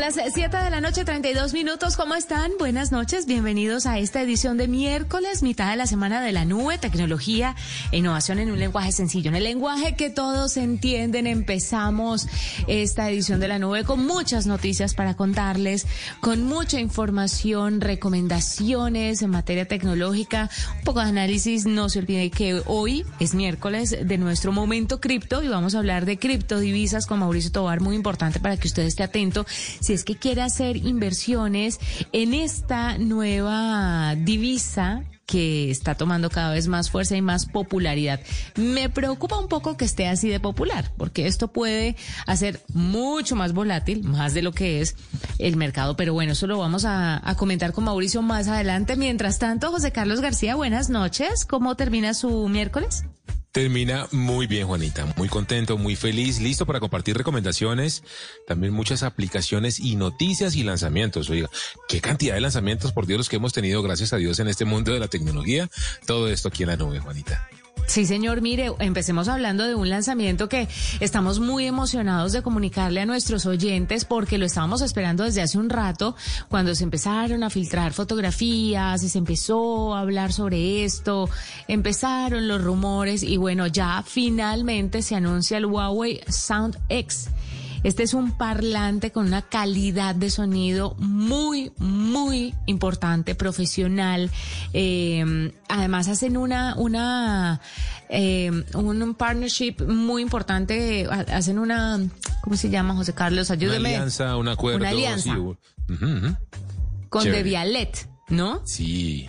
Son las 7 de la noche, 32 minutos. ¿Cómo están? Buenas noches. Bienvenidos a esta edición de miércoles, mitad de la semana de la nube, tecnología e innovación en un lenguaje sencillo, en el lenguaje que todos entienden. Empezamos esta edición de la nube con muchas noticias para contarles, con mucha información, recomendaciones en materia tecnológica, un poco de análisis. No se olvide que hoy es miércoles de nuestro momento cripto y vamos a hablar de criptodivisas con Mauricio Tobar, muy importante para que usted esté atento si es que quiere hacer inversiones en esta nueva divisa que está tomando cada vez más fuerza y más popularidad. Me preocupa un poco que esté así de popular, porque esto puede hacer mucho más volátil, más de lo que es el mercado. Pero bueno, eso lo vamos a, a comentar con Mauricio más adelante. Mientras tanto, José Carlos García, buenas noches. ¿Cómo termina su miércoles? Termina muy bien, Juanita. Muy contento, muy feliz, listo para compartir recomendaciones, también muchas aplicaciones y noticias y lanzamientos. Oiga, qué cantidad de lanzamientos, por Dios, los que hemos tenido, gracias a Dios, en este mundo de la tecnología. Todo esto aquí en la nube, Juanita. Sí, señor. Mire, empecemos hablando de un lanzamiento que estamos muy emocionados de comunicarle a nuestros oyentes porque lo estábamos esperando desde hace un rato cuando se empezaron a filtrar fotografías y se empezó a hablar sobre esto, empezaron los rumores y bueno, ya finalmente se anuncia el Huawei Sound X. Este es un parlante con una calidad de sonido muy, muy importante, profesional. Eh, además hacen una, una, eh, un, partnership muy importante. Hacen una, ¿cómo se llama, José Carlos? Ayúdeme. Una alianza, un acuerdo. Una alianza. Sí. Uh -huh. Con De Vialet, ¿no? Sí.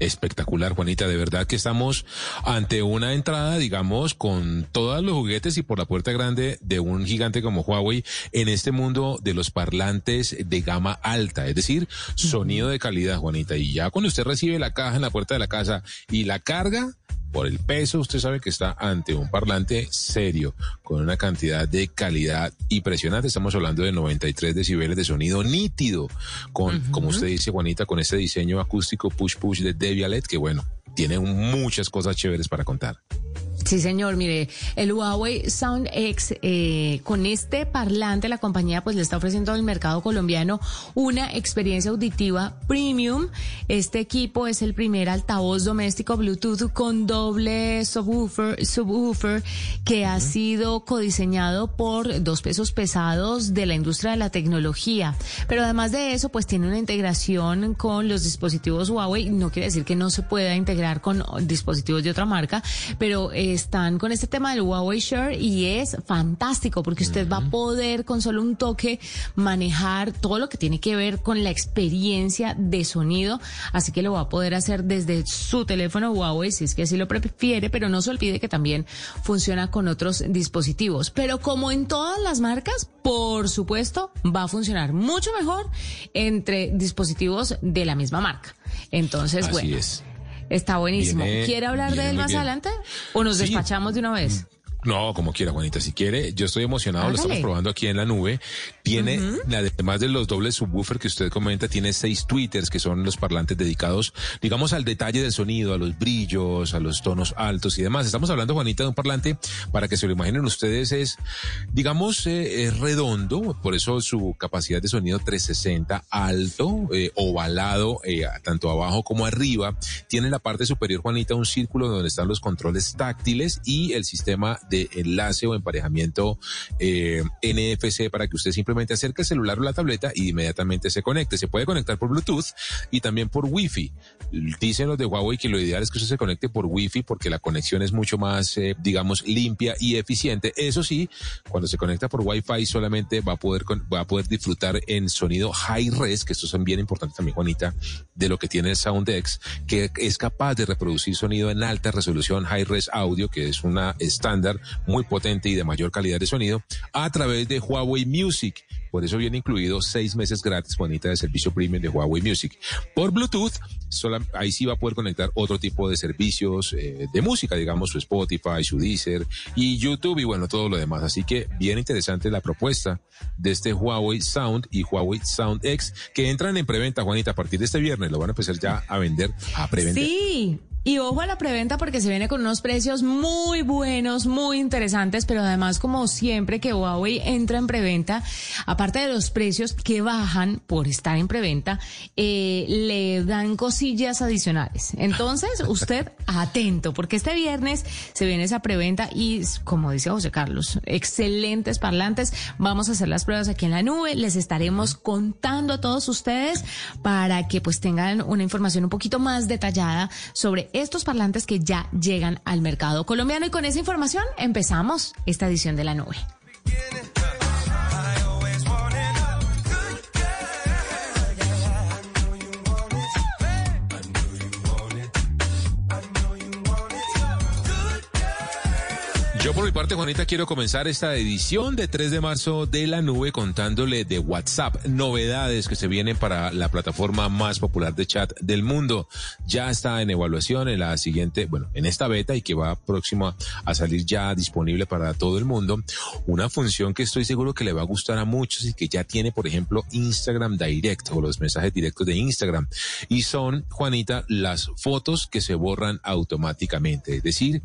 Espectacular, Juanita. De verdad que estamos ante una entrada, digamos, con todos los juguetes y por la puerta grande de un gigante como Huawei en este mundo de los parlantes de gama alta, es decir, sonido de calidad, Juanita. Y ya cuando usted recibe la caja en la puerta de la casa y la carga, por el peso, usted sabe que está ante un parlante serio, con una cantidad de calidad impresionante. Estamos hablando de 93 decibeles de sonido nítido, con, uh -huh. como usted dice, Juanita, con ese diseño acústico push-push de Devialet, que bueno, tiene muchas cosas chéveres para contar. Sí, señor. Mire, el Huawei Sound X, eh, con este parlante, la compañía pues le está ofreciendo al mercado colombiano una experiencia auditiva premium. Este equipo es el primer altavoz doméstico Bluetooth con doble subwoofer, subwoofer que uh -huh. ha sido codiseñado por dos pesos pesados de la industria de la tecnología. Pero además de eso, pues tiene una integración con los dispositivos Huawei. No quiere decir que no se pueda integrar con dispositivos de otra marca, pero eh, están con este tema del Huawei Share y es fantástico porque usted uh -huh. va a poder con solo un toque manejar todo lo que tiene que ver con la experiencia de sonido, así que lo va a poder hacer desde su teléfono Huawei si es que así lo prefiere, pero no se olvide que también funciona con otros dispositivos. Pero como en todas las marcas, por supuesto, va a funcionar mucho mejor entre dispositivos de la misma marca. Entonces, así bueno. Es. Está buenísimo. Viene, ¿Quiere hablar de él más bien. adelante? ¿O nos sí. despachamos de una vez? No, como quiera, Juanita, si quiere, yo estoy emocionado, lo estamos probando aquí en la nube. Tiene, uh -huh. además de los dobles subwoofer que usted comenta, tiene seis tweeters que son los parlantes dedicados, digamos, al detalle del sonido, a los brillos, a los tonos altos y demás. Estamos hablando, Juanita, de un parlante, para que se lo imaginen ustedes, es, digamos, eh, es redondo, por eso su capacidad de sonido 360 alto, eh, ovalado, eh, tanto abajo como arriba. Tiene en la parte superior, Juanita, un círculo donde están los controles táctiles y el sistema de enlace o emparejamiento eh, NFC para que usted simplemente acerque el celular o la tableta y inmediatamente se conecte. Se puede conectar por Bluetooth y también por Wi-Fi. Dicen los de Huawei que lo ideal es que usted se conecte por Wi-Fi porque la conexión es mucho más, eh, digamos, limpia y eficiente. Eso sí, cuando se conecta por Wi-Fi solamente va a poder va a poder disfrutar en sonido high res, que esto es bien importante también, Juanita, de lo que tiene el SoundX, que es capaz de reproducir sonido en alta resolución high res audio, que es una estándar muy potente y de mayor calidad de sonido a través de Huawei Music. Por eso viene incluido seis meses gratis, Juanita, de servicio premium de Huawei Music. Por Bluetooth, ahí sí va a poder conectar otro tipo de servicios eh, de música, digamos, su Spotify, su Deezer y YouTube y bueno, todo lo demás. Así que bien interesante la propuesta de este Huawei Sound y Huawei Sound X que entran en preventa, Juanita, a partir de este viernes. Lo van a empezar ya a vender a preventa. Sí. Y ojo a la preventa porque se viene con unos precios muy buenos, muy interesantes, pero además como siempre que Huawei entra en preventa, aparte de los precios que bajan por estar en preventa, eh, le dan cosillas adicionales. Entonces, usted atento, porque este viernes se viene esa preventa y, como dice José Carlos, excelentes parlantes. Vamos a hacer las pruebas aquí en la nube, les estaremos contando a todos ustedes para que pues tengan una información un poquito más detallada sobre estos parlantes que ya llegan al mercado colombiano. Y con esa información empezamos esta edición de la nube. Yo por mi parte, Juanita, quiero comenzar esta edición de 3 de marzo de la nube contándole de WhatsApp, novedades que se vienen para la plataforma más popular de chat del mundo. Ya está en evaluación en la siguiente, bueno, en esta beta y que va próxima a salir ya disponible para todo el mundo. Una función que estoy seguro que le va a gustar a muchos y que ya tiene, por ejemplo, Instagram Direct o los mensajes directos de Instagram. Y son, Juanita, las fotos que se borran automáticamente. Es decir,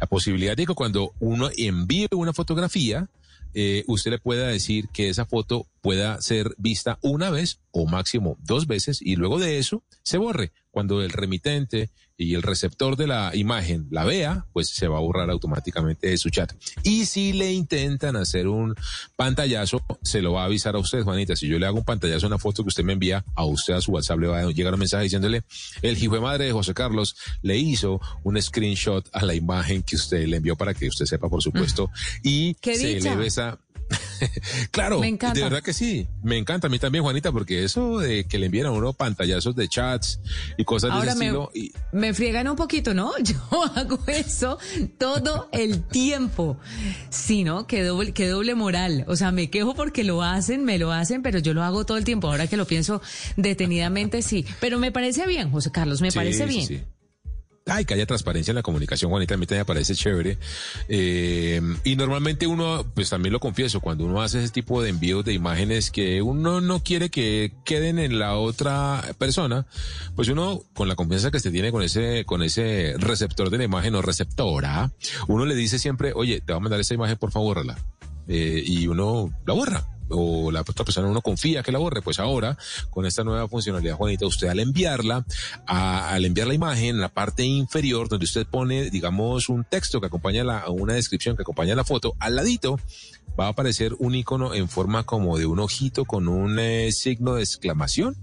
la posibilidad de que cuando uno envíe una fotografía, eh, usted le pueda decir que esa foto pueda ser vista una vez o máximo dos veces y luego de eso se borre. Cuando el remitente y el receptor de la imagen la vea, pues se va a borrar automáticamente de su chat. Y si le intentan hacer un pantallazo, se lo va a avisar a usted, Juanita. Si yo le hago un pantallazo a una foto que usted me envía, a usted a su WhatsApp le va a llegar un mensaje diciéndole, el hijo de madre de José Carlos le hizo un screenshot a la imagen que usted le envió para que usted sepa, por supuesto, y se le besa claro, de verdad que sí. Me encanta a mí también, Juanita, porque eso de que le envían a uno pantallazos de chats y cosas de ese me, estilo. Me friegan un poquito, ¿no? Yo hago eso todo el tiempo. Sí, ¿no? Qué doble, qué doble moral. O sea, me quejo porque lo hacen, me lo hacen, pero yo lo hago todo el tiempo. Ahora que lo pienso detenidamente, sí. Pero me parece bien, José Carlos, me parece bien. Sí, ay, que haya transparencia en la comunicación, Juanita, a mí también me parece chévere. Eh, y normalmente uno, pues también lo confieso, cuando uno hace ese tipo de envíos de imágenes que uno no quiere que queden en la otra persona, pues uno, con la confianza que se tiene con ese, con ese receptor de la imagen o receptora, uno le dice siempre, oye, te voy a mandar esa imagen, por favor. Eh, y uno la borra o la otra persona uno confía que la borre, pues ahora con esta nueva funcionalidad, Juanita, usted al enviarla, al enviar la imagen, en la parte inferior donde usted pone, digamos, un texto que acompaña la, una descripción que acompaña la foto, al ladito va a aparecer un icono en forma como de un ojito con un eh, signo de exclamación.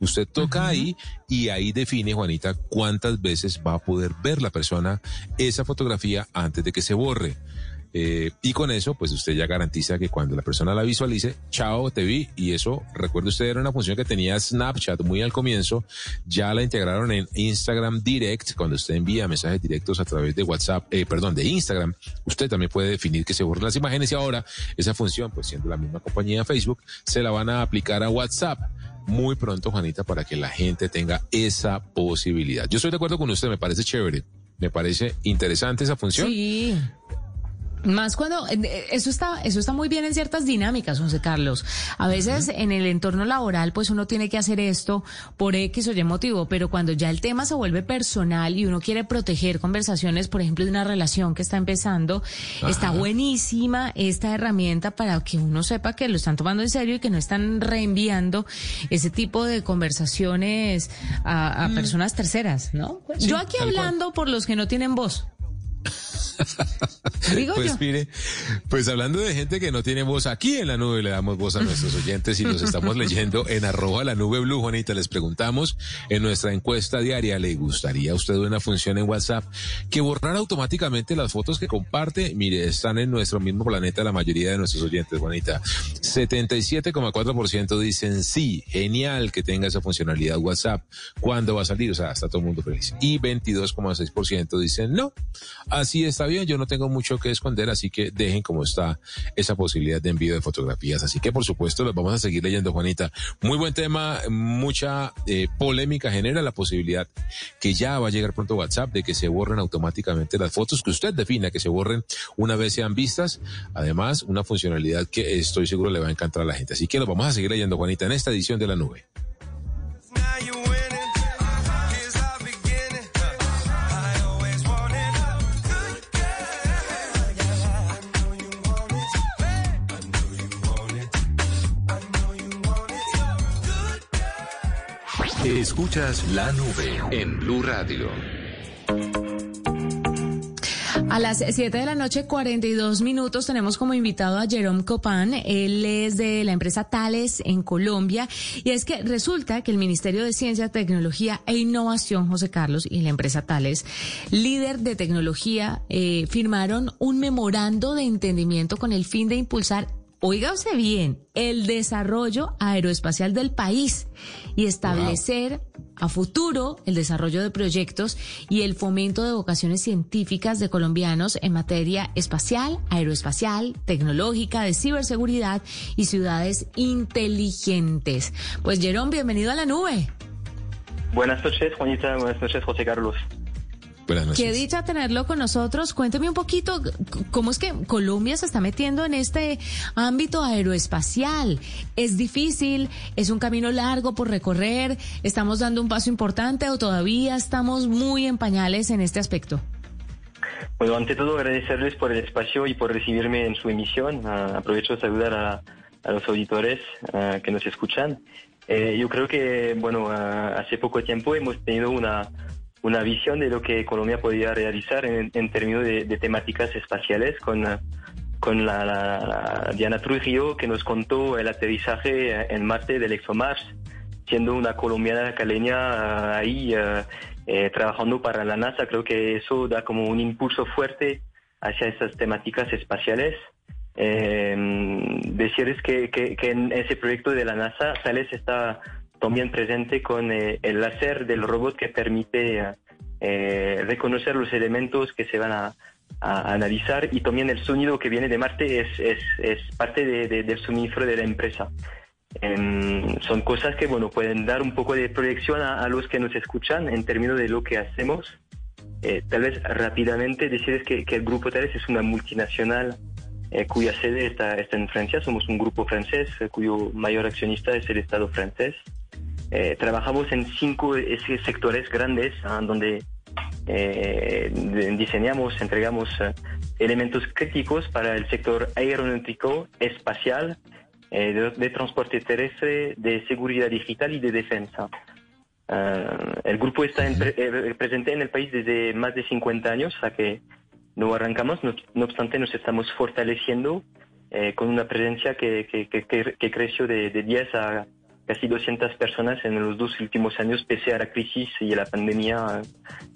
Usted toca ahí y ahí define, Juanita, cuántas veces va a poder ver la persona esa fotografía antes de que se borre. Eh, y con eso, pues usted ya garantiza que cuando la persona la visualice, chao, te vi. Y eso, recuerde usted, era una función que tenía Snapchat muy al comienzo. Ya la integraron en Instagram Direct. Cuando usted envía mensajes directos a través de WhatsApp, eh, perdón, de Instagram, usted también puede definir que se borren las imágenes. Y ahora, esa función, pues siendo la misma compañía Facebook, se la van a aplicar a WhatsApp muy pronto, Juanita, para que la gente tenga esa posibilidad. Yo estoy de acuerdo con usted, me parece chévere. Me parece interesante esa función. Sí. Más cuando eh, eso está eso está muy bien en ciertas dinámicas, José Carlos. A veces en el entorno laboral pues uno tiene que hacer esto por X o Y motivo, pero cuando ya el tema se vuelve personal y uno quiere proteger conversaciones, por ejemplo, de una relación que está empezando, está buenísima esta herramienta para que uno sepa que lo están tomando en serio y que no están reenviando ese tipo de conversaciones a, mm. personas terceras, ¿no? Yo aquí hablando por los que no tienen voz. Pues mire, pues hablando de gente que no tiene voz aquí en la nube, le damos voz a nuestros oyentes y los estamos leyendo en arroba la nube blue, Juanita. Les preguntamos en nuestra encuesta diaria, ¿le gustaría a usted una función en WhatsApp que borrar automáticamente las fotos que comparte? Mire, están en nuestro mismo planeta la mayoría de nuestros oyentes, Juanita. 77,4% dicen sí, genial que tenga esa funcionalidad WhatsApp. ¿Cuándo va a salir? O sea, está todo el mundo feliz. Y 22,6% dicen no. Así está bien, yo no tengo mucho que esconder, así que dejen como está esa posibilidad de envío de fotografías. Así que por supuesto los vamos a seguir leyendo, Juanita. Muy buen tema, mucha eh, polémica genera la posibilidad que ya va a llegar pronto WhatsApp de que se borren automáticamente las fotos que usted defina que se borren una vez sean vistas. Además, una funcionalidad que estoy seguro le va a encantar a la gente. Así que lo vamos a seguir leyendo, Juanita, en esta edición de la nube. Escuchas la nube en Blue Radio. A las 7 de la noche, 42 minutos, tenemos como invitado a Jerome Copán. Él es de la empresa Tales en Colombia. Y es que resulta que el Ministerio de Ciencia, Tecnología e Innovación, José Carlos, y la empresa Tales, líder de tecnología, eh, firmaron un memorando de entendimiento con el fin de impulsar oígase bien, el desarrollo aeroespacial del país y establecer a futuro el desarrollo de proyectos y el fomento de vocaciones científicas de colombianos en materia espacial, aeroespacial, tecnológica, de ciberseguridad y ciudades inteligentes. Pues Jerón, bienvenido a la nube. Buenas noches, Juanita. Buenas noches, José Carlos. Qué dicha tenerlo con nosotros. Cuénteme un poquito cómo es que Colombia se está metiendo en este ámbito aeroespacial. ¿Es difícil? ¿Es un camino largo por recorrer? ¿Estamos dando un paso importante o todavía estamos muy en pañales en este aspecto? Bueno, ante todo agradecerles por el espacio y por recibirme en su emisión. Ah, aprovecho de saludar a, los auditores ah, que nos escuchan. Eh, yo creo que, bueno, ah, hace poco tiempo hemos tenido una una visión de lo que Colombia podía realizar en, términos de, temáticas espaciales con, con la, Diana Trujillo que nos contó el aterrizaje en Marte del ExoMars, siendo una colombiana caleña ah, ahí uh, eh, trabajando para la NASA. Creo que eso da como un impulso fuerte hacia esas temáticas espaciales. Eh, decirles que, que, que, en ese proyecto de la NASA, Sales está también presente con eh, el láser del robot que permite eh, reconocer los elementos que se van a, analizar y también el sonido que viene de Marte es, parte de, del suministro de la empresa. Em, son cosas que bueno pueden dar un poco de proyección a, los que nos escuchan en términos de lo que hacemos. Eh, tal vez rápidamente decirles que, que el Grupo Tales es una multinacional cuya sede está, está, en Francia. Somos un grupo francés cuyo mayor accionista es el Estado francés. Eh, trabajamos en cinco sectores grandes ah, donde eh, diseñamos, entregamos eh, elementos críticos para el sector aeronáutico, espacial, de, transporte terrestre, de seguridad digital y de defensa. Ah, el grupo está presente en el país desde más de 50 años, a que no arrancamos, no, obstante nos estamos fortaleciendo con una presencia que, que, creció de, de 10 a casi 200 personas en los dos últimos años pese a la crisis y a la pandemia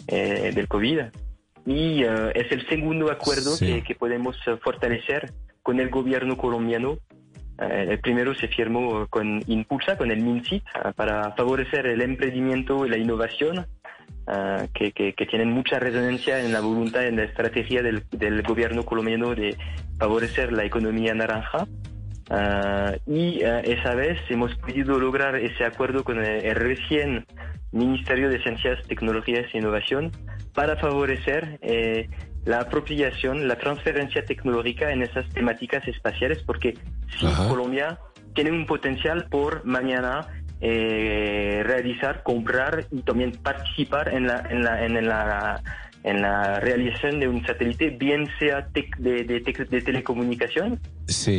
eh, del COVID. Y eh, es el segundo acuerdo que, podemos eh, fortalecer con el gobierno colombiano. el primero se firmó con Impulsa, con el MINCIT, para favorecer el emprendimiento y la innovación, que, que, tienen mucha resonancia en la voluntad en la estrategia del, del gobierno colombiano de favorecer la economía naranja. Ah, y uh, esa vez hemos podido lograr ese acuerdo con el, recién Ministerio de Ciencias, Tecnologías e Innovación para favorecer eh, la apropiación, la transferencia tecnológica en esas temáticas espaciales, porque si Colombia tiene un potencial por mañana eh, realizar, comprar y también participar en la, en la, en la en la realización de un satélite, bien sea de, de, telecomunicación,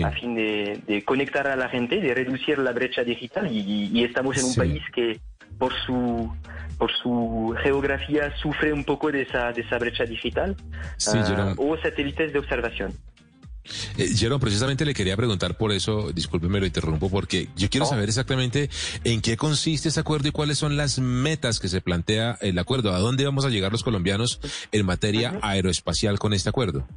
a fin de, conectar a la gente, de reducir la brecha digital. Y, estamos en un país que por su por su geografía sufre un poco de esa, de esa brecha digital uh, o satélites de observación. Eh, Jerome, precisamente le quería preguntar por eso, discúlpeme, lo interrumpo, porque yo quiero saber exactamente en qué consiste ese acuerdo y cuáles son las metas que se plantea el acuerdo. ¿A dónde vamos a llegar los colombianos en materia aeroespacial con este acuerdo?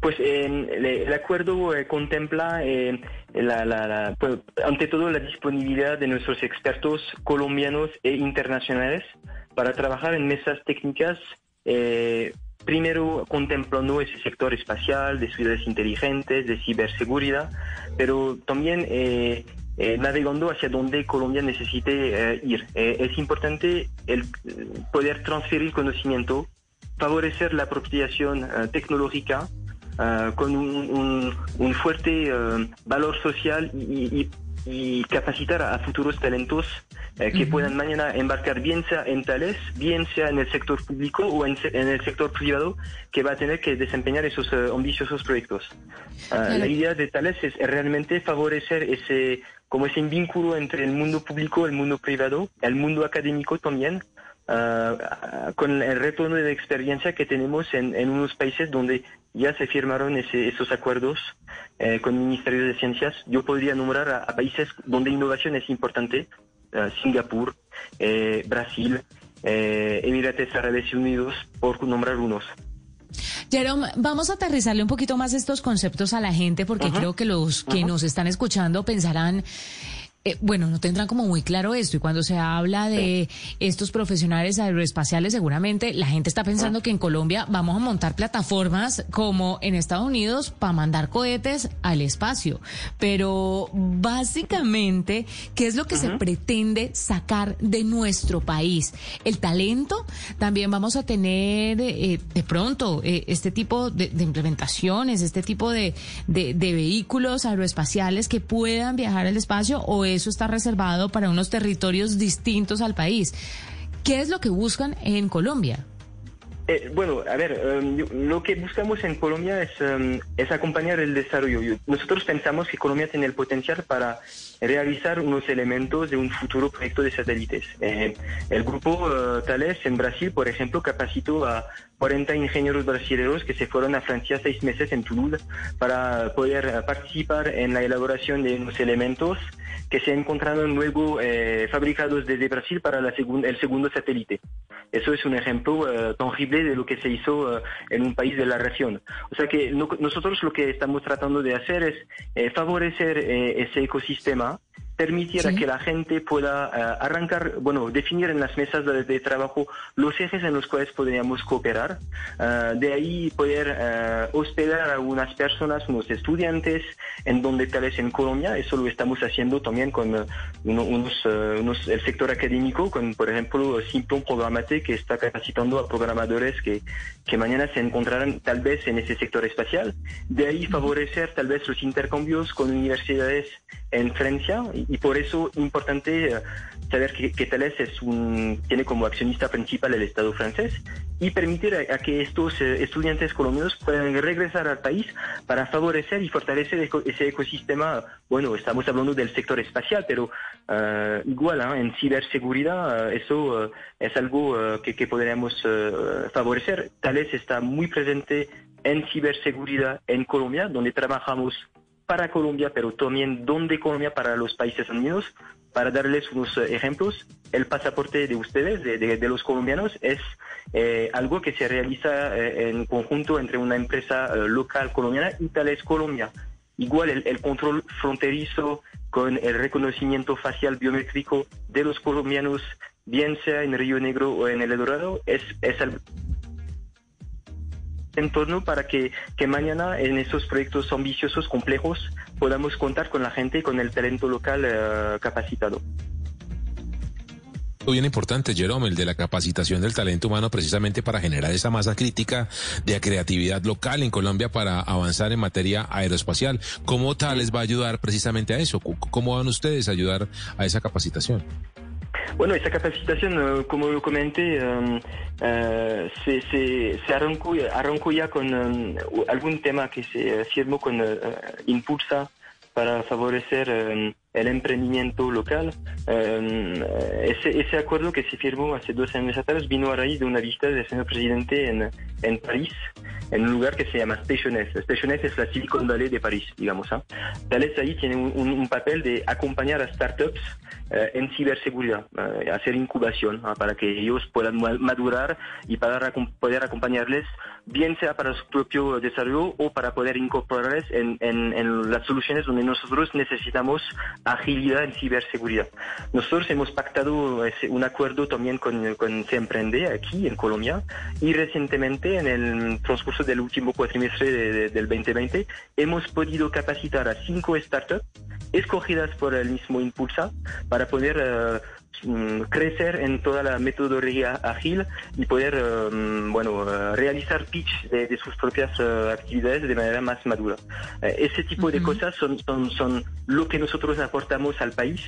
Pues el acuerdo eh, contempla eh, la, pues, ante todo la disponibilidad de nuestros expertos colombianos e internacionales para trabajar en mesas técnicas eh, primero contemplando ese sector espacial, de ciudades inteligentes, de ciberseguridad, pero también eh, eh, navegando hacia donde Colombia necesite eh, ir. es importante el poder transferir conocimiento, favorecer la apropiación tecnológica con un, fuerte valor social y, capacitar a futuros talentos que puedan mañana embarcar bien sea en Thales, bien sea en el sector público o en, el sector privado, que va a tener que desempeñar esos ambiciosos proyectos. La idea de Thales es realmente favorecer ese como ese vínculo entre el mundo público, el mundo privado, el mundo académico también, uh, con el retorno de experiencia que tenemos en, en, unos países donde ya se firmaron ese, esos acuerdos eh, con ministerios de ciencias. Yo podría nombrar a, a países donde innovación es importante, uh, Singapur, eh, Brasil, eh, Emirates Árabes Unidos, por nombrar unos. Jerome, vamos a aterrizarle un poquito más estos conceptos a la gente porque creo que los que nos están escuchando pensarán eh, bueno, no tendrán como muy claro esto y cuando se habla de estos profesionales aeroespaciales, seguramente la gente está pensando que en Colombia vamos a montar plataformas como en Estados Unidos para mandar cohetes al espacio. Pero básicamente, ¿qué es lo que se pretende sacar de nuestro país? El talento, también vamos a tener eh, de pronto eh, este tipo de, implementaciones, este tipo de, de, vehículos aeroespaciales que puedan viajar al espacio o eso está reservado para unos territorios distintos al país. ¿Qué es lo que buscan en Colombia? Eh, bueno, a ver, em, lo que buscamos en Colombia es, em, es acompañar el desarrollo. Nosotros pensamos que Colombia tiene el potencial para realizar unos elementos de un futuro proyecto de satélites. Eh, el grupo uh, Thales en Brasil, por ejemplo, capacitó a 40 ingenieros brasileños que se fueron a Francia seis meses en Toulouse para poder participar en la elaboración de unos elementos que se encontraron luego eh, fabricados desde Brasil para la el segundo satélite. Eso es un ejemplo uh, tangible de lo que se hizo uh, en un país de la región. O sea que no, nosotros lo que estamos tratando de hacer es eh, favorecer eh, ese ecosistema permitiera que la gente pueda eh, arrancar, bueno, definir en las mesas de, trabajo los ejes en los cuales podríamos cooperar. Eh, de ahí poder eh, hospedar a unas personas, unos estudiantes, en donde tal vez en Colombia, eso lo estamos haciendo también con unos, unos, el sector académico, con por ejemplo Simplon Programate, que está capacitando a programadores que, que mañana se encontrarán tal vez en ese sector espacial. De ahí favorecer tal vez los intercambios con universidades en Francia y, por eso es importante eh, saber que, que Thales es un, tiene como accionista principal el Estado francés y permitir a, que estos eh, estudiantes colombianos puedan regresar al país para favorecer y fortalecer ese ecosistema. Bueno, estamos hablando del sector espacial, pero uh, igual en ciberseguridad eso es algo que, que, podríamos favorecer. Thales está muy presente en ciberseguridad en Colombia, donde trabajamos para Colombia, pero también donde Colombia para los países unidos. Para darles unos eh, ejemplos, el pasaporte de ustedes, de, los colombianos, es eh, algo que se realiza eh, en conjunto entre una empresa local colombiana y Tales Colombia. Igual el, control fronterizo con el reconocimiento facial biométrico de los colombianos, bien sea en Río Negro o en El Dorado, es, es entorno para que, que mañana en esos proyectos ambiciosos, complejos, podamos contar con la gente y con el talento local eh, capacitado bien importante, Jerome, el de la capacitación del talento humano precisamente para generar esa masa crítica de creatividad local en Colombia para avanzar en materia aeroespacial. ¿Cómo tal les va a ayudar precisamente a eso? ¿Cómo van ustedes a ayudar a esa capacitación? Bueno, esa capacitación, eh, como lo comenté, um, uh, se, se, se arrancó, arrancó, ya con um, algún tema que se firmó con uh, Impulsa para favorecer um, el emprendimiento local. ese, ese, acuerdo que se firmó hace dos años atrás vino a raíz de una visita del señor presidente en, en París, en un lugar que se llama Station S. Station S es la Silicon Valley de París, digamos. ¿eh? Tales ahí tiene un, un, papel de acompañar a startups en ciberseguridad, eh, hacer incubación para que ellos puedan madurar y para poder acompañarles, bien sea para su propio desarrollo o para poder incorporarles en, en, en las soluciones donde nosotros necesitamos agilidad en ciberseguridad. Nosotros hemos pactado un acuerdo también con, con Se Emprende aquí en Colombia y recientemente en el transcurso del último cuatrimestre del 2020 hemos podido capacitar a cinco startups escogidas por el mismo Impulsa poder eh, mm, crecer en toda la metodología ágil y poder eh, bueno eh, realizar pitch de, sus propias actividades de manera más madura. ese tipo de cosas son, son, son lo que nosotros aportamos al país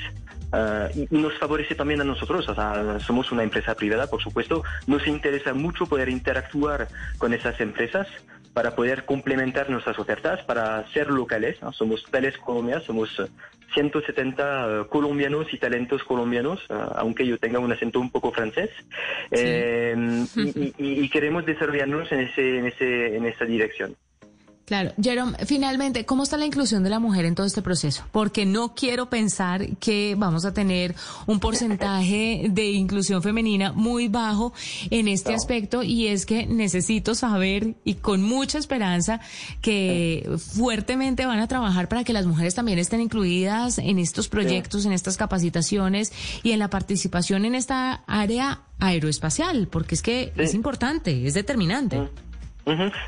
y, nos favorece también a nosotros. O sea, somos una empresa privada, por supuesto. Nos interesa mucho poder interactuar con esas empresas para poder complementar nuestras ofertas, para ser locales. Somos Tales Colombia, somos 170 eh, colombianos y talentos colombianos, eh, aunque yo tenga un acento un poco francés. Eh, y, queremos desarrollarnos en, ese, en, ese, en esa dirección. Claro, Jerome, finalmente, ¿cómo está la inclusión de la mujer en todo este proceso? Porque no quiero pensar que vamos a tener un porcentaje de inclusión femenina muy bajo en este aspecto y es que necesito saber y con mucha esperanza que fuertemente van a trabajar para que las mujeres también estén incluidas en estos proyectos, en estas capacitaciones y en la participación en esta área aeroespacial, porque es que es importante, es determinante.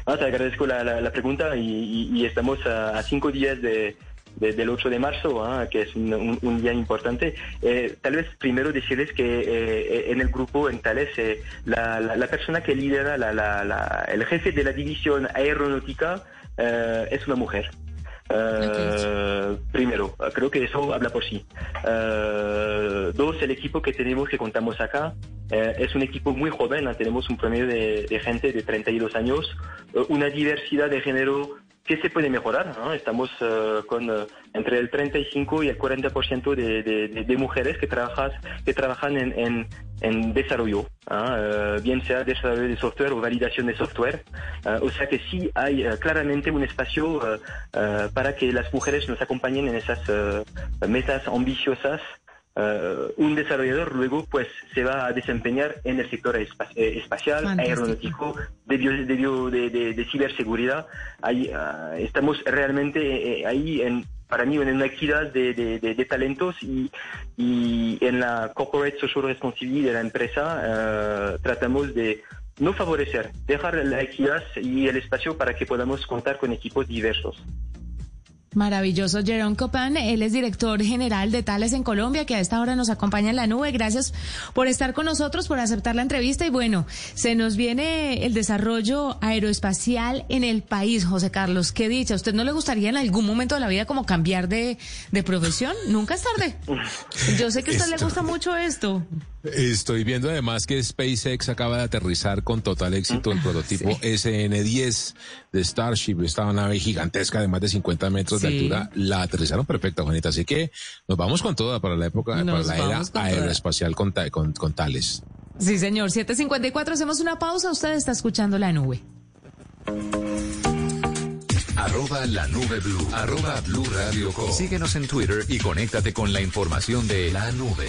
Ah, te agradezco la, pregunta y, estamos a, cinco días de, del 8 de marzo, ah, que es un, día importante. Eh, tal vez primero decirles que eh, en el grupo, en Tales, eh, la, persona que lidera, el jefe de la división aeronáutica es una mujer. Uh, Primero, creo que eso habla por sí. Uh, dos, el equipo que tenemos, que contamos acá, uh, es un equipo muy joven, tenemos un promedio de gente de 32 años, una diversidad de género que se puede mejorar. Estamos uh, con uh, entre el 35 y el 40% de, de, mujeres que, trabajas, que trabajan en, desarrollo, uh, bien sea desarrollo de software o validación de software. o sea que sí hay claramente un espacio para que las mujeres nos acompañen en esas metas ambiciosas Uh, un desarrollador luego pues se va a desempeñar en el sector eh, espacial, aeronáutico, de, de, de, ciberseguridad. Ahí, uh, estamos realmente eh, ahí en, para mí en una equidad de, talentos y, y, en la corporate social responsibility de la empresa uh, tratamos de no favorecer, dejar la equidad y el espacio para que podamos contar con equipos diversos. Maravilloso, Jerome Copan. Él es director general de Tales en Colombia, que a esta hora nos acompaña en la nube. Gracias por estar con nosotros, por aceptar la entrevista. Y bueno, se nos viene el desarrollo aeroespacial en el país, José Carlos. Qué dicha. ¿A usted no le gustaría en algún momento de la vida como cambiar de, de profesión? Nunca es tarde. Yo sé que a usted le gusta mucho esto. Estoy viendo además que SpaceX acaba de aterrizar con total éxito el prototipo SN-10 de Starship, esta nave gigantesca de más de 50 metros de altura, la aterrizaron perfecta, Juanita. Así que nos vamos con toda para la época, para la era aeroespacial con, con, tales. Sí, señor. 754, hacemos una pausa. Usted está escuchando la nube. Arroba la nube blue. Arroba blue radio Síguenos en Twitter y conéctate con la información de la nube.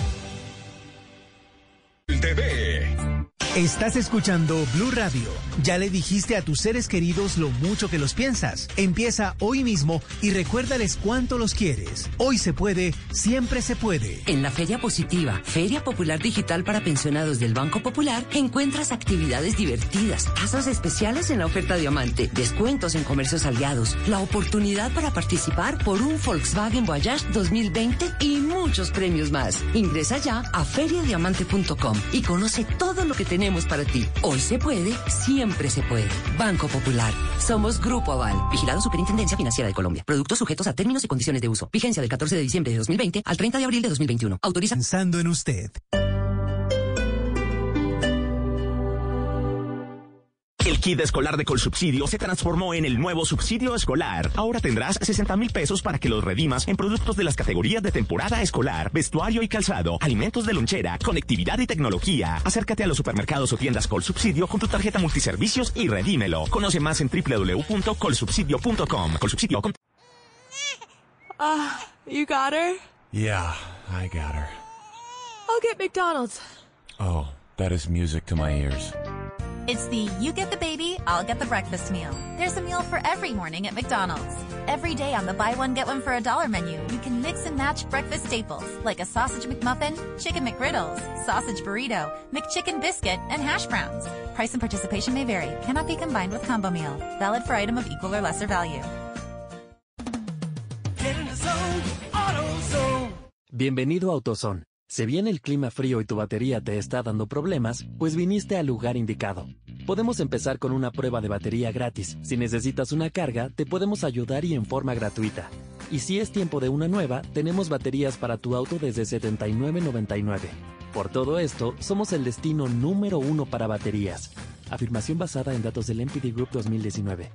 TV. Estás escuchando Blue Radio. Ya le dijiste a tus seres queridos lo mucho que los piensas. Empieza hoy mismo y recuérdales cuánto los quieres. Hoy se puede, siempre se puede. En la Feria Positiva, Feria Popular Digital para Pensionados del Banco Popular, encuentras actividades divertidas, tasas especiales en la oferta Diamante, descuentos en comercios aliados, la oportunidad para participar por un Volkswagen Voyage 2020 y muchos premios más. Ingresa ya a feriadiamante.com y conoce todo lo que tenemos para ti. Hoy se puede, siempre se puede. Banco Popular. Somos Grupo Aval. Vigilado Superintendencia Financiera de Colombia. Productos sujetos a términos y condiciones de uso. Vigencia del 14 de diciembre de 2020 al 30 de abril de 2021. Autoriza. Pensando en usted. El kit escolar de Colsubsidio se transformó en el nuevo subsidio escolar. Ahora tendrás 60 mil pesos para que los redimas en productos de las categorías de temporada escolar, vestuario y calzado, alimentos de lonchera, conectividad y tecnología. Acércate a los supermercados o tiendas Colsubsidio con tu tarjeta multiservicios y redímelo. Conoce más en www.colsubsidio.com. Colsubsidio. Uh, you got her? Yeah, I got her. I'll get McDonald's. Oh, that is music to my ears. It's the you get the baby, I'll get the breakfast meal. There's a meal for every morning at McDonald's. Every day on the buy one get one for a dollar menu, you can mix and match breakfast staples like a sausage McMuffin, chicken McGriddles, sausage burrito, McChicken biscuit, and hash browns. Price and participation may vary. Cannot be combined with combo meal. Valid for item of equal or lesser value. Bienvenido a AutoZone. Si bien el clima frío y tu batería te está dando problemas, pues viniste al lugar indicado. Podemos empezar con una prueba de batería gratis. Si necesitas una carga, te podemos ayudar y en forma gratuita. Y si es tiempo de una nueva, tenemos baterías para tu auto desde $79.99. Por todo esto, somos el destino número uno para baterías. Afirmación basada en datos del MPD Group 2019.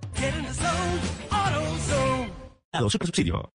Super subsidio.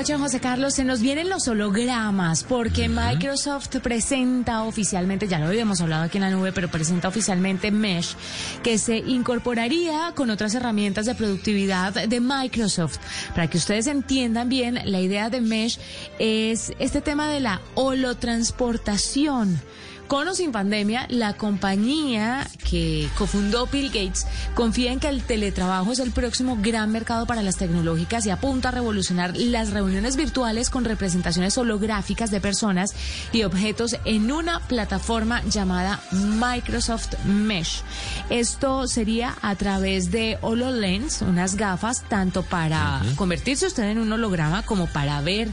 José Carlos. Se nos vienen los hologramas porque Microsoft presenta oficialmente, ya lo habíamos hablado aquí en la nube, pero presenta oficialmente Mesh, que se incorporaría con otras herramientas de productividad de Microsoft. Para que ustedes entiendan bien, la idea de Mesh es este tema de la holotransportación. Con o sin pandemia, la compañía que cofundó Bill Gates confía en que el teletrabajo es el próximo gran mercado para las tecnológicas y apunta a revolucionar las reuniones virtuales con representaciones holográficas de personas y objetos en una plataforma llamada Microsoft Mesh. Esto sería a través de HoloLens, unas gafas tanto para convertirse usted en un holograma como para ver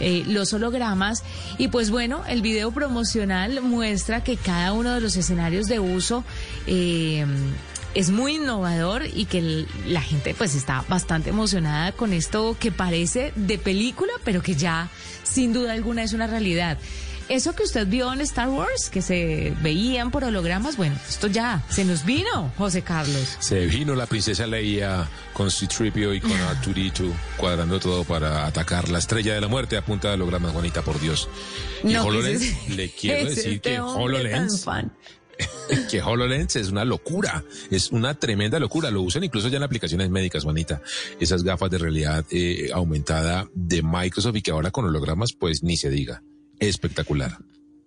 eh, los hologramas. Y pues bueno, el video promocional muestra que cada uno de los escenarios de uso eh, es muy innovador y que la gente pues está bastante emocionada con esto que parece de película, pero que ya sin duda alguna es una realidad. Eso que usted vio en Star Wars, que se veían por hologramas, bueno, esto ya se nos vino, José Carlos. Se vino la princesa Leia con Citripio y con Arturito cuadrando todo para atacar la estrella de la muerte a punta de hologramas, Juanita, por Dios. Y No, HoloLens, pues es- le quiero decir este que HoloLens, que HoloLens es una locura, es una tremenda locura. Lo usan incluso ya en aplicaciones médicas, Juanita. Esas gafas de realidad eh, aumentada de Microsoft y que ahora con hologramas, pues ni se diga. Espectacular.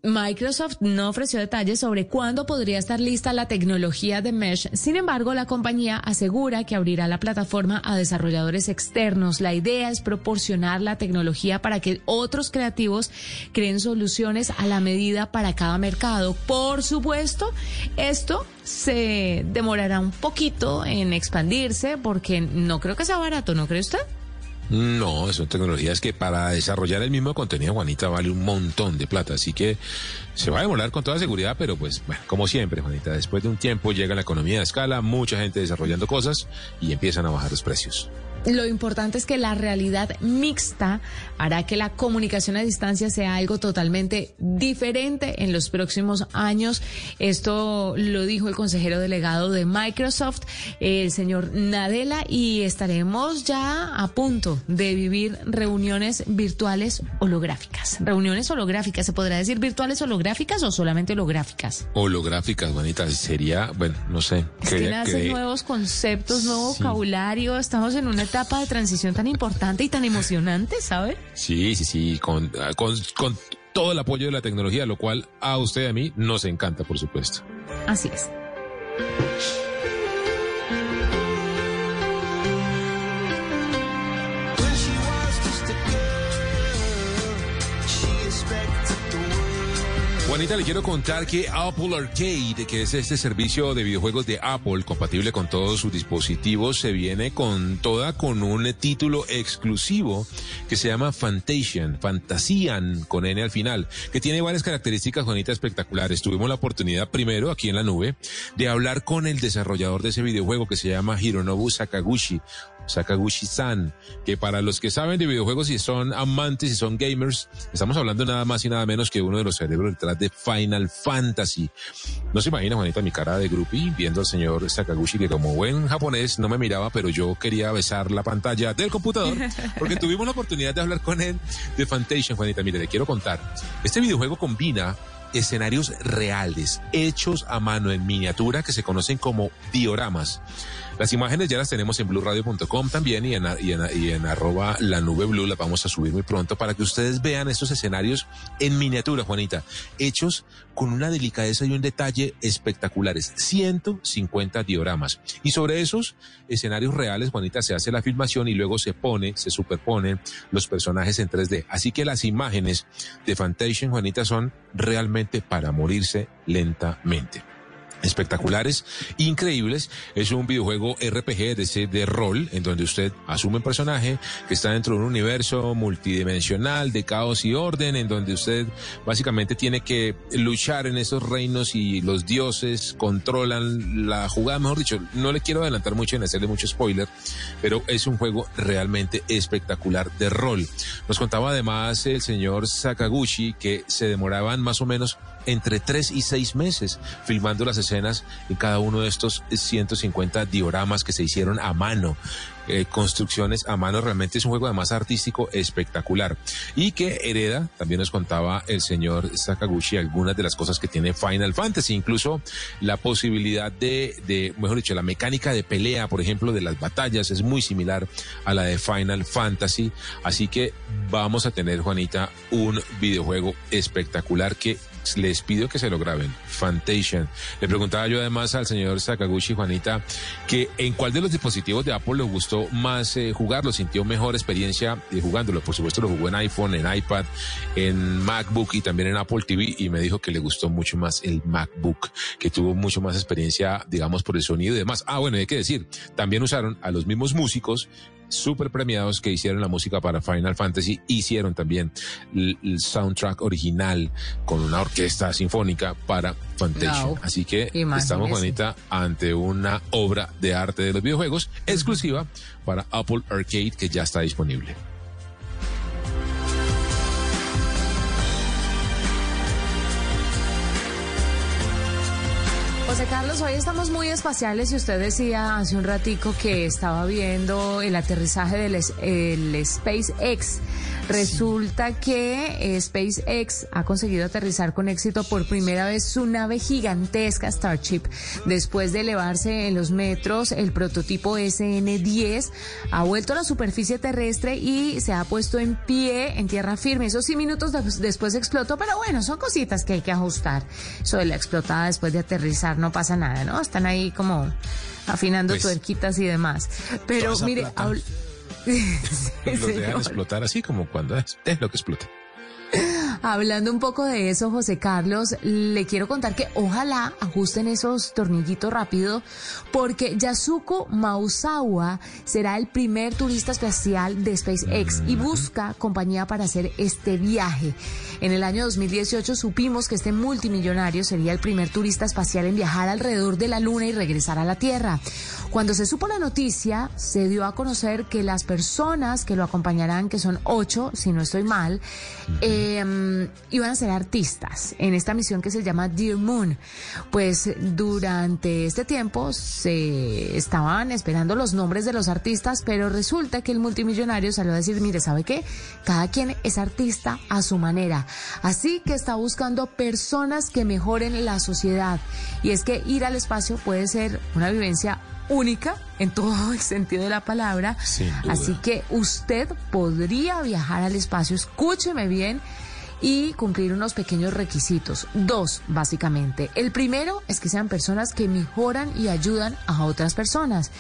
Microsoft no ofreció detalles sobre cuándo podría estar lista la tecnología de Mesh. Sin embargo, la compañía asegura que abrirá la plataforma a desarrolladores externos. La idea es proporcionar la tecnología para que otros creativos creen soluciones a la medida para cada mercado. Por supuesto, esto se demorará un poquito en expandirse porque no creo que sea barato, ¿no cree usted? No, son tecnologías que para desarrollar el mismo contenido, Juanita, vale un montón de plata. Así que se va a demorar con toda seguridad, pero pues, bueno, como siempre, Juanita, después de un tiempo llega la economía de escala, mucha gente desarrollando cosas y empiezan a bajar los precios. Lo importante es que la realidad mixta hará que la comunicación a distancia sea algo totalmente diferente en los próximos años. Esto lo dijo el consejero delegado de Microsoft, el señor Nadella, y estaremos ya a punto de vivir reuniones virtuales holográficas. Reuniones holográficas, ¿se podrá decir virtuales holográficas o solamente holográficas? Holográficas, Juanita, sería, bueno, no sé. Es que creía nacen que- nuevos conceptos, nuevo Sí. vocabulario. Estamos en una etapa de transición tan importante y tan emocionante, ¿sabe? Sí, sí, sí, con, ah, con, con todo el apoyo de la tecnología, lo cual a usted y a mí nos encanta, por supuesto. Así es. Juanita, le quiero contar que Apple Arcade, que es este servicio de videojuegos de Apple compatible con todos sus dispositivos, se viene con toda con un título exclusivo que se llama Fantasian, Fantasian con N al final, que tiene varias características, Juanita, espectaculares. Tuvimos la oportunidad primero aquí en la nube de hablar con el desarrollador de ese videojuego que se llama Hironobu Sakaguchi. Sakaguchi-san, que para los que saben de videojuegos y son amantes y son gamers, estamos hablando nada más y nada menos que uno de los cerebros detrás de Final Fantasy. No se imagina, Juanita, mi cara de groupie viendo al señor Sakaguchi que como buen japonés no me miraba, pero yo quería besar la pantalla del computador porque tuvimos la oportunidad de hablar con él de Fantasia, Juanita. Mire, le quiero contar. Este videojuego combina escenarios reales, hechos a mano en miniatura que se conocen como dioramas. Las imágenes ya las tenemos en blueradio.com también y en, y, en, y en arroba la nube blue las vamos a subir muy pronto para que ustedes vean estos escenarios en miniatura, Juanita, hechos con una delicadeza y un detalle espectaculares. 150 dioramas. Y sobre esos escenarios reales, Juanita, se hace la filmación y luego se pone, se superponen los personajes en 3D. Así que las imágenes de Fantasia, Juanita, son realmente para morirse lentamente espectaculares, increíbles. Es un videojuego RPG de, de rol en donde usted asume un personaje que está dentro de un universo multidimensional de caos y orden, en donde usted básicamente tiene que luchar en esos reinos y los dioses controlan la jugada. Mejor dicho, no le quiero adelantar mucho en hacerle mucho spoiler, pero es un juego realmente espectacular de rol. Nos contaba además el señor Sakaguchi que se demoraban más o menos entre tres y seis meses filmando las escenas en cada uno de estos 150 dioramas que se hicieron a mano. Eh, construcciones a mano realmente es un juego además artístico espectacular y que hereda, también nos contaba el señor Sakaguchi, algunas de las cosas que tiene Final Fantasy, incluso la posibilidad de, de, mejor dicho, la mecánica de pelea, por ejemplo, de las batallas es muy similar a la de Final Fantasy, así que vamos a tener, Juanita, un videojuego espectacular que les pido que se lo graben. Fantasia. Le preguntaba yo además al señor Sakaguchi, Juanita, que en cuál de los dispositivos de Apple le gustó más eh, jugarlo, sintió mejor experiencia eh, jugándolo. Por supuesto lo jugó en iPhone, en iPad, en MacBook y también en Apple TV y me dijo que le gustó mucho más el MacBook, que tuvo mucho más experiencia, digamos, por el sonido y demás. Ah, bueno, hay que decir, también usaron a los mismos músicos super premiados que hicieron la música para Final Fantasy, hicieron también el, soundtrack original con una orquesta sinfónica para Fantasia. Así que Imagínese. estamos, Juanita, ante una obra de arte de los videojuegos exclusiva para Apple Arcade que ya está disponible. José Carlos, hoy estamos muy espaciales y usted decía hace un ratico que estaba viendo el aterrizaje del el SpaceX. Resulta que eh, SpaceX ha conseguido aterrizar con éxito por primera vez su nave gigantesca Starship. Después de elevarse en los metros, el prototipo SN-10 ha vuelto a la superficie terrestre y se ha puesto en pie en tierra firme. Esos sí minutos después explotó, pero bueno, son cositas que hay que ajustar. Eso de la explotada después de aterrizar no pasa nada, ¿no? Están ahí como afinando pues, tuerquitas y demás. Pero mire, los dejan explotar así como cuando es, es lo que explota. Hablando un poco de eso, José Carlos, le quiero contar que ojalá ajusten esos tornillitos rápido, porque Yasuko Mausawa será el primer turista espacial de SpaceX y busca compañía para hacer este viaje. En el año 2018 supimos que este multimillonario sería el primer turista espacial en viajar alrededor de la Luna y regresar a la Tierra. Cuando se supo la noticia, se dio a conocer que las personas que lo acompañarán, que son ocho, si no estoy mal, eh, iban a ser artistas en esta misión que se llama Dear Moon. Pues durante este tiempo se estaban esperando los nombres de los artistas, pero resulta que el multimillonario salió a decir, mire, ¿sabe qué? Cada quien es artista a su manera. Así que está buscando personas que mejoren la sociedad. Y es que ir al espacio puede ser una vivencia única en todo el sentido de la palabra. Así que usted podría viajar al espacio, escúcheme bien, y cumplir unos pequeños requisitos. Dos, básicamente. El primero es que sean personas que mejoran y ayudan a otras personas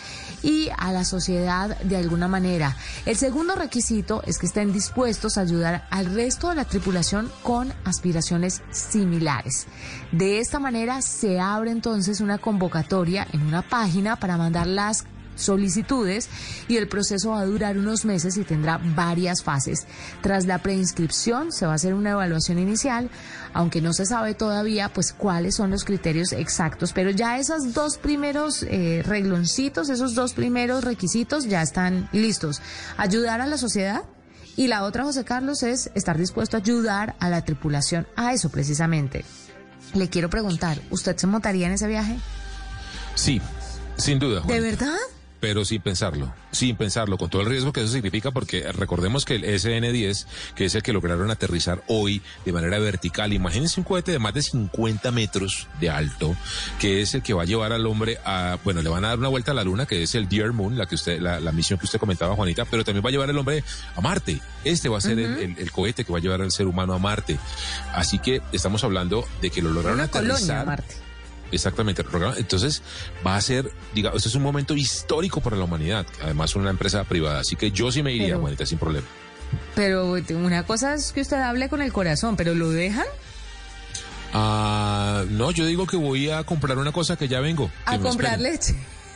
y a la sociedad de alguna manera. El segundo requisito es que estén dispuestos a ayudar al resto de la tripulación con aspiraciones similares. De esta manera se abre entonces una convocatoria en una página para mandar las solicitudes y el proceso va a durar unos meses y tendrá varias fases. Tras la preinscripción se va a hacer una evaluación inicial, aunque no se sabe todavía pues cuáles son los criterios exactos, pero ya esos dos primeros eh, regloncitos, esos dos primeros requisitos ya están listos. Ayudar a la sociedad y la otra, José Carlos, es estar dispuesto a ayudar a la tripulación a eso precisamente. Le quiero preguntar, ¿usted se montaría en ese viaje? Sí, sin duda. ¿De verdad? Pero sin pensarlo, sin pensarlo, con todo el riesgo que eso significa, porque recordemos que el SN-10, que es el que lograron aterrizar hoy de manera vertical, imagínense un cohete de más de 50 metros de alto, que es el que va a llevar al hombre a, bueno, le van a dar una vuelta a la luna, que es el Dear Moon, la que usted, la, misión que usted comentaba, Juanita, pero también va a llevar al hombre a Marte. Este va a ser el, cohete que va a llevar al ser humano a Marte. Así que estamos hablando de que lo lograron una aterrizar. Marte Exactamente, el programa. Entonces, va a ser, digamos, este es un momento histórico para la humanidad. Además, una empresa privada. Así que yo sí me iría, Juanita, sin problema. Pero una cosa es que usted hable con el corazón, pero ¿lo dejan? Ah, no, yo digo que voy a comprar una cosa que ya vengo. ¿A comprar leche?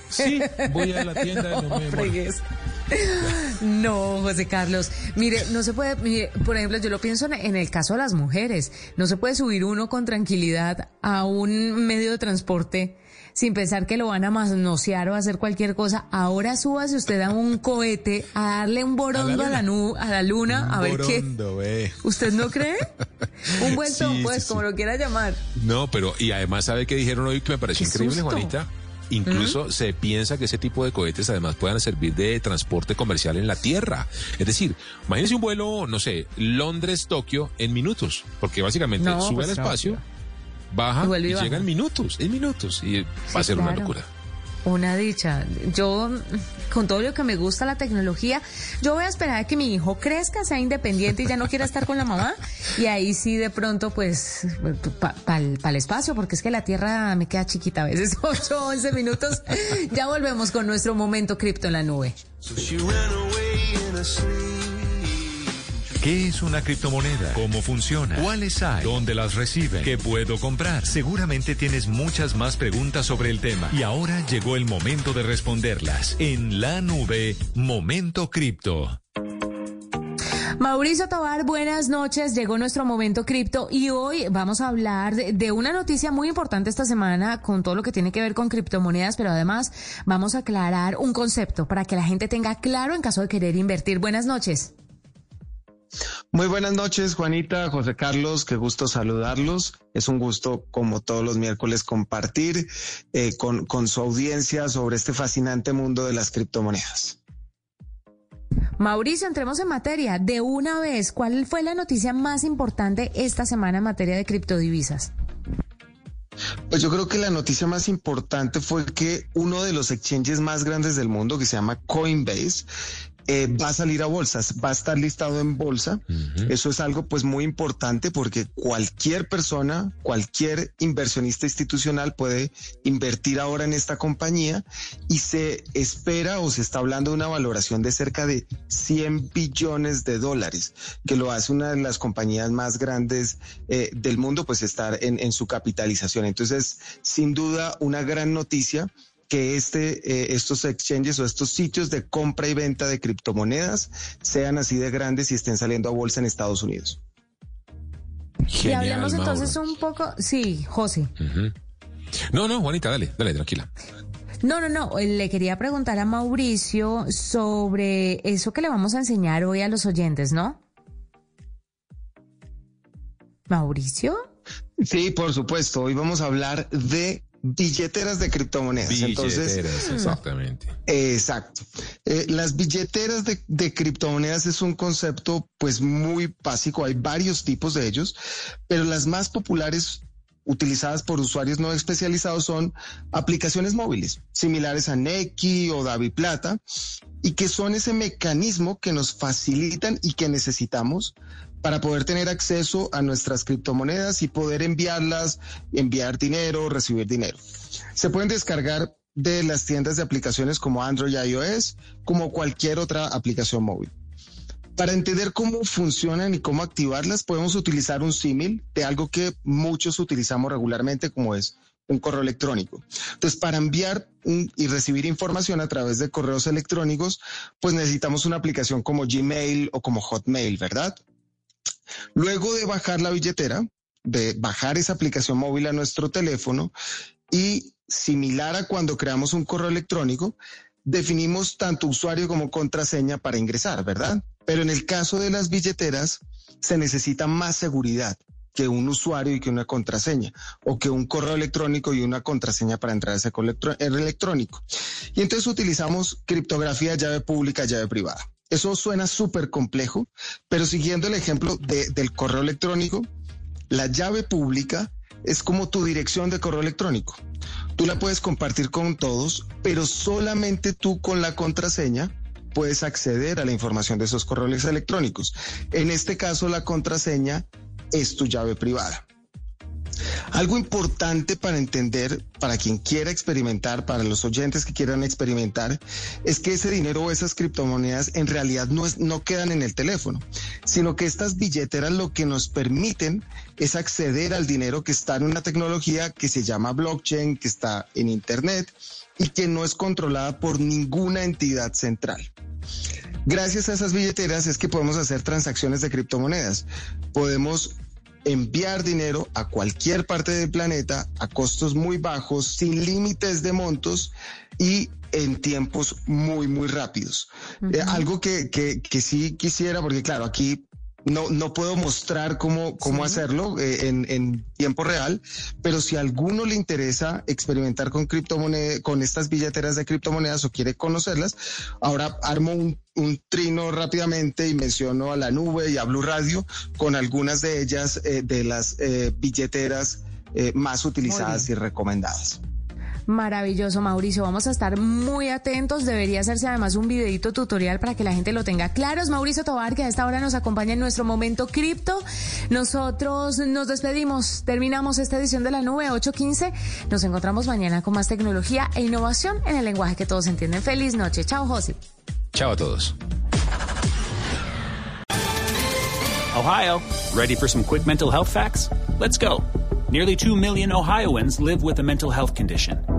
Sí, voy a la tienda. No, no me No, José Carlos. Mire, no se puede, por ejemplo, yo lo pienso en el caso de las mujeres. No se puede subir uno con tranquilidad a un medio de transporte sin pensar que lo van a manosear o hacer cualquier cosa. Ahora súbase usted a un cohete a darle un borondo a la, a la, luna a ver qué. ¿Usted no cree? un vuelto, pues, como lo quiera llamar. No, pero y además sabe que dijeron hoy que me pareció increíble, Juanita Incluso se piensa que ese tipo de cohetes además puedan servir de transporte comercial en la Tierra. Es decir, imagínense un vuelo, no sé, Londres-Tokio en minutos, porque básicamente sube pues al espacio, baja y, llega en minutos, en minutos, y va a ser una locura. Una dicha. Yo, con todo lo que me gusta la tecnología, yo voy a esperar a que mi hijo crezca, sea independiente y ya no quiera estar con la mamá. Y ahí sí, de pronto, pues, para el espacio, porque es que la Tierra me queda chiquita a veces, 8, 11 minutos. Ya volvemos con nuestro momento cripto en la nube. ¿Qué es una criptomoneda? ¿Cómo funciona? ¿Cuáles hay? ¿Dónde las reciben? ¿Qué puedo comprar? Seguramente tienes muchas más preguntas sobre el tema y ahora llegó el momento de responderlas. En la nube, Momento Cripto. Mauricio Tobar, buenas noches. Llegó nuestro momento cripto y hoy vamos a hablar de, una noticia muy importante esta semana con todo lo que tiene que ver con criptomonedas, pero además vamos a aclarar un concepto para que la gente tenga claro en caso de querer invertir. Buenas noches. Muy buenas noches, Juanita, José Carlos, qué gusto saludarlos. Es un gusto, como todos los miércoles, compartir eh, con, con su audiencia sobre este fascinante mundo de las criptomonedas. Mauricio, entremos en materia. De una vez, ¿cuál fue la noticia más importante esta semana en materia de criptodivisas? Pues yo creo que la noticia más importante fue que uno de los exchanges más grandes del mundo, que se llama Coinbase, eh, va a salir a bolsas, va a estar listado en bolsa. Eso es algo pues muy importante porque cualquier persona, cualquier inversionista institucional puede invertir ahora en esta compañía y se espera o se está hablando de una valoración de cerca de 100 billones de dólares, que lo hace una de las compañías más grandes eh, del mundo pues estar en, en su capitalización. Entonces, sin duda, una gran noticia que este, eh, estos exchanges o estos sitios de compra y venta de criptomonedas sean así de grandes y estén saliendo a bolsa en Estados Unidos. y hablemos entonces un poco, sí, José. No, no, Juanita, dale, dale, tranquila. No, no, no. Le quería preguntar a Mauricio sobre eso que le vamos a enseñar hoy a los oyentes, ¿no? Mauricio. Sí, por supuesto. Hoy vamos a hablar de billeteras de criptomonedas. Billeteras, Entonces, exactamente. Exacto. Eh, las billeteras de, de, criptomonedas es un concepto pues muy básico. Hay varios tipos de ellos, pero las más populares utilizadas por usuarios no especializados son aplicaciones móviles, similares a Neki o DaviPlata, y que son ese mecanismo que nos facilitan y que necesitamos para poder tener acceso a nuestras criptomonedas y poder enviarlas, enviar dinero, recibir dinero. Se pueden descargar de las tiendas de aplicaciones como Android y iOS, como cualquier otra aplicación móvil. Para entender cómo funcionan y cómo activarlas, podemos utilizar un símil de algo que muchos utilizamos regularmente, como es un correo electrónico. Entonces, para enviar y recibir información a través de correos electrónicos, pues necesitamos una aplicación como Gmail o como Hotmail, ¿verdad? Luego de bajar la billetera, de bajar esa aplicación móvil a nuestro teléfono y similar a cuando creamos un correo electrónico, definimos tanto usuario como contraseña para ingresar, ¿verdad? Pero en el caso de las billeteras se necesita más seguridad que un usuario y que una contraseña, o que un correo electrónico y una contraseña para entrar a ese correo electrónico. Y entonces utilizamos criptografía, llave pública, llave privada. Eso suena súper complejo, pero siguiendo el ejemplo del correo electrónico, la llave pública es como tu dirección de correo electrónico. Tú la puedes compartir con todos, pero solamente tú con la contraseña puedes acceder a la información de esos correos electrónicos. En este caso, la contraseña es tu llave privada. Algo importante para entender, para quien quiera experimentar, para los oyentes que quieran experimentar, es que ese dinero o esas criptomonedas en realidad no, es, no quedan en el teléfono, sino que estas billeteras lo que nos permiten es acceder al dinero que está en una tecnología que se llama blockchain, que está en Internet y que no es controlada por ninguna entidad central. Gracias a esas billeteras es que podemos hacer transacciones de criptomonedas. Podemos enviar dinero a cualquier parte del planeta a costos muy bajos, sin límites de montos y en tiempos muy, muy rápidos. Eh, algo que, que, que sí quisiera, porque claro, aquí no, no puedo mostrar cómo, cómo hacerlo eh, en, en, tiempo real, pero si a alguno le interesa experimentar con criptomonedas, con estas billeteras de criptomonedas o quiere conocerlas, ahora armo un, un, trino rápidamente y menciono a la nube y a Blue Radio con algunas de ellas eh, de las eh, billeteras más utilizadas y recomendadas. Maravilloso, Mauricio. Vamos a estar muy atentos. Debería hacerse además un videito tutorial para que la gente lo tenga claro. Es Mauricio Tobar, que a esta hora nos acompaña en nuestro momento cripto. Nosotros nos despedimos. Terminamos esta edición de la nube 815. Nos encontramos mañana con más tecnología e innovación en el lenguaje que todos entienden. Feliz noche. Chao, José. Chao a todos. Ohio, ready for some quick mental health facts? Let's go. Nearly 2 million Ohioans live with a mental health condition.